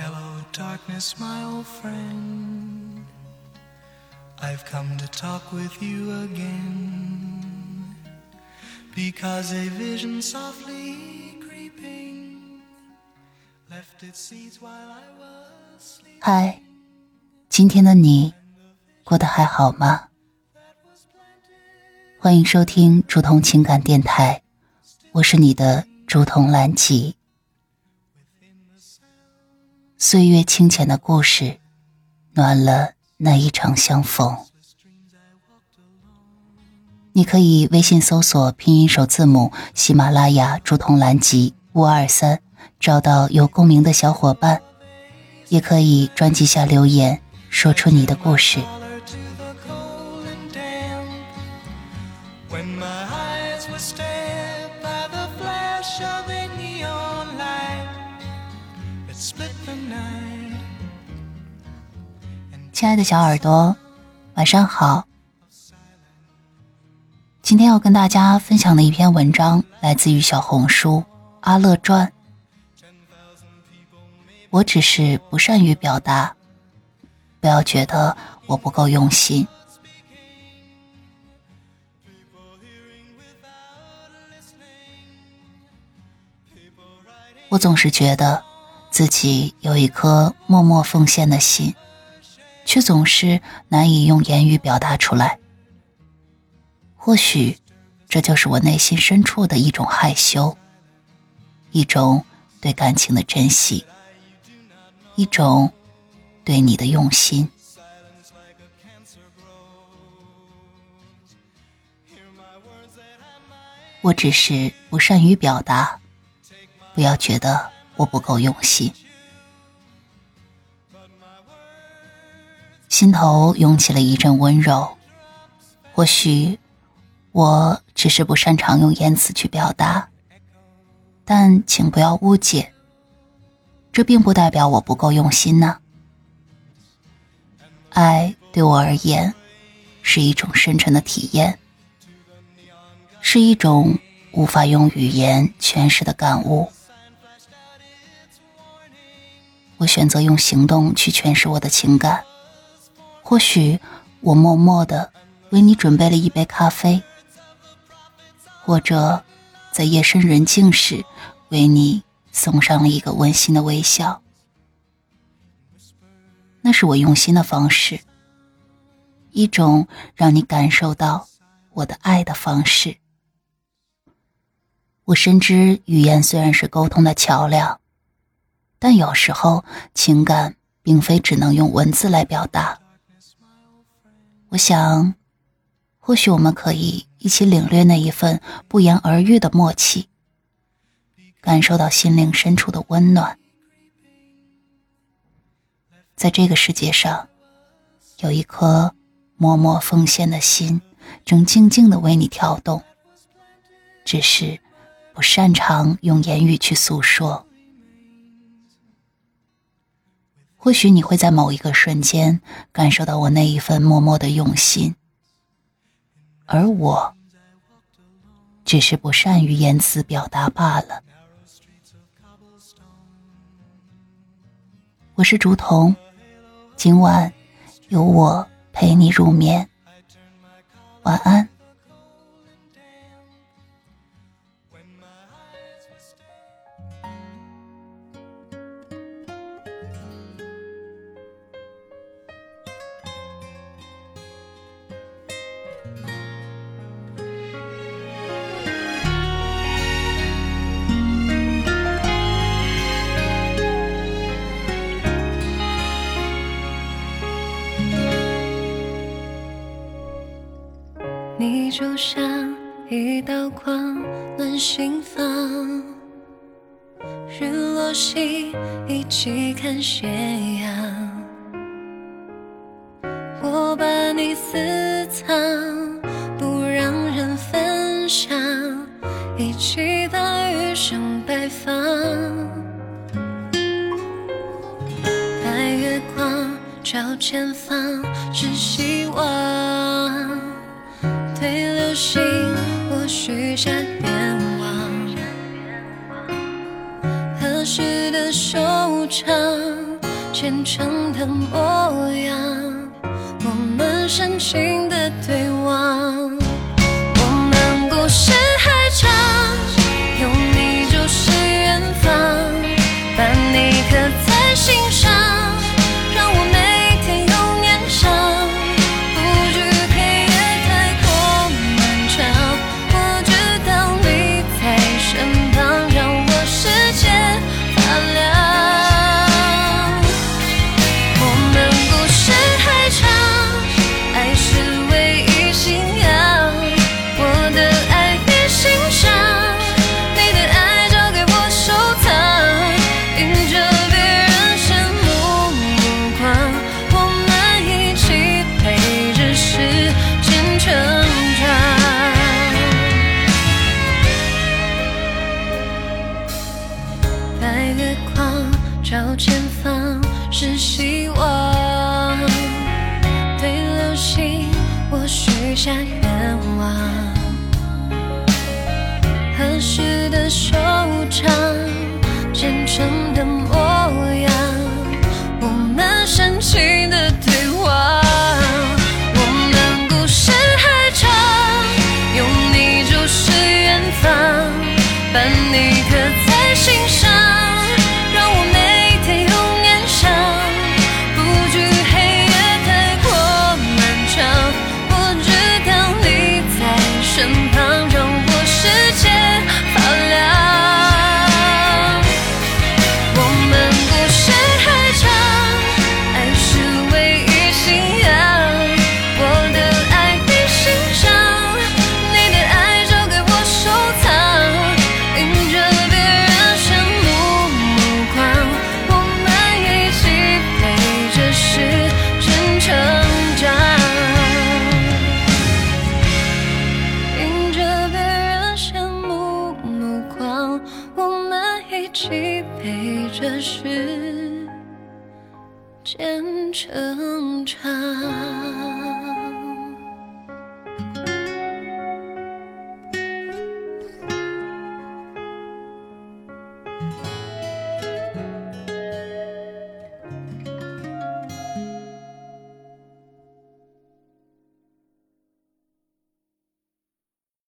Hello, darkness, my old friend. I've come to talk with you again. Because a vision softly creeping left its seeds while I was sleeping. 嗨，今天的你过得还好吗？欢迎收听竹筒情感电台，我是你的竹筒兰吉。岁月清浅的故事，暖了那一场相逢。你可以微信搜索拼音首字母喜马拉雅竹筒蓝集五二三，找到有共鸣的小伙伴，也可以专辑下留言，说出你的故事。亲爱的小耳朵，晚上好。今天要跟大家分享的一篇文章来自于小红书阿乐传。我只是不善于表达，不要觉得我不够用心。我总是觉得自己有一颗默默奉献的心。却总是难以用言语表达出来。或许，这就是我内心深处的一种害羞，一种对感情的珍惜，一种对你的用心。我只是不善于表达，不要觉得我不够用心。心头涌起了一阵温柔。或许我只是不擅长用言辞去表达，但请不要误解，这并不代表我不够用心呢。爱对我而言是一种深沉的体验，是一种无法用语言诠释的感悟。我选择用行动去诠释我的情感。或许我默默的为你准备了一杯咖啡，或者在夜深人静时为你送上了一个温馨的微笑。那是我用心的方式，一种让你感受到我的爱的方式。我深知语言虽然是沟通的桥梁，但有时候情感并非只能用文字来表达。我想，或许我们可以一起领略那一份不言而喻的默契，感受到心灵深处的温暖。在这个世界上，有一颗默默奉献的心，正静静的为你跳动，只是不擅长用言语去诉说。或许你会在某一个瞬间感受到我那一份默默的用心，而我只是不善于言辞表达罢了。我是竹筒，今晚有我陪你入眠，晚安。你就像一道光，暖心房。日落西，一起看斜阳。我把你私藏，不让人分享，一起把余生摆放。白月光照前方，是希望。的心，我许下愿望，何时的收场，虔诚的模样，我们深情的对望，我们故事还长。月光照前方，是希望，对流星，我许下愿望，合适的收场，真诚的模样，我们深情的对望，我们故事还长，有你就是远方，把你刻在心上。一起陪着时间成长。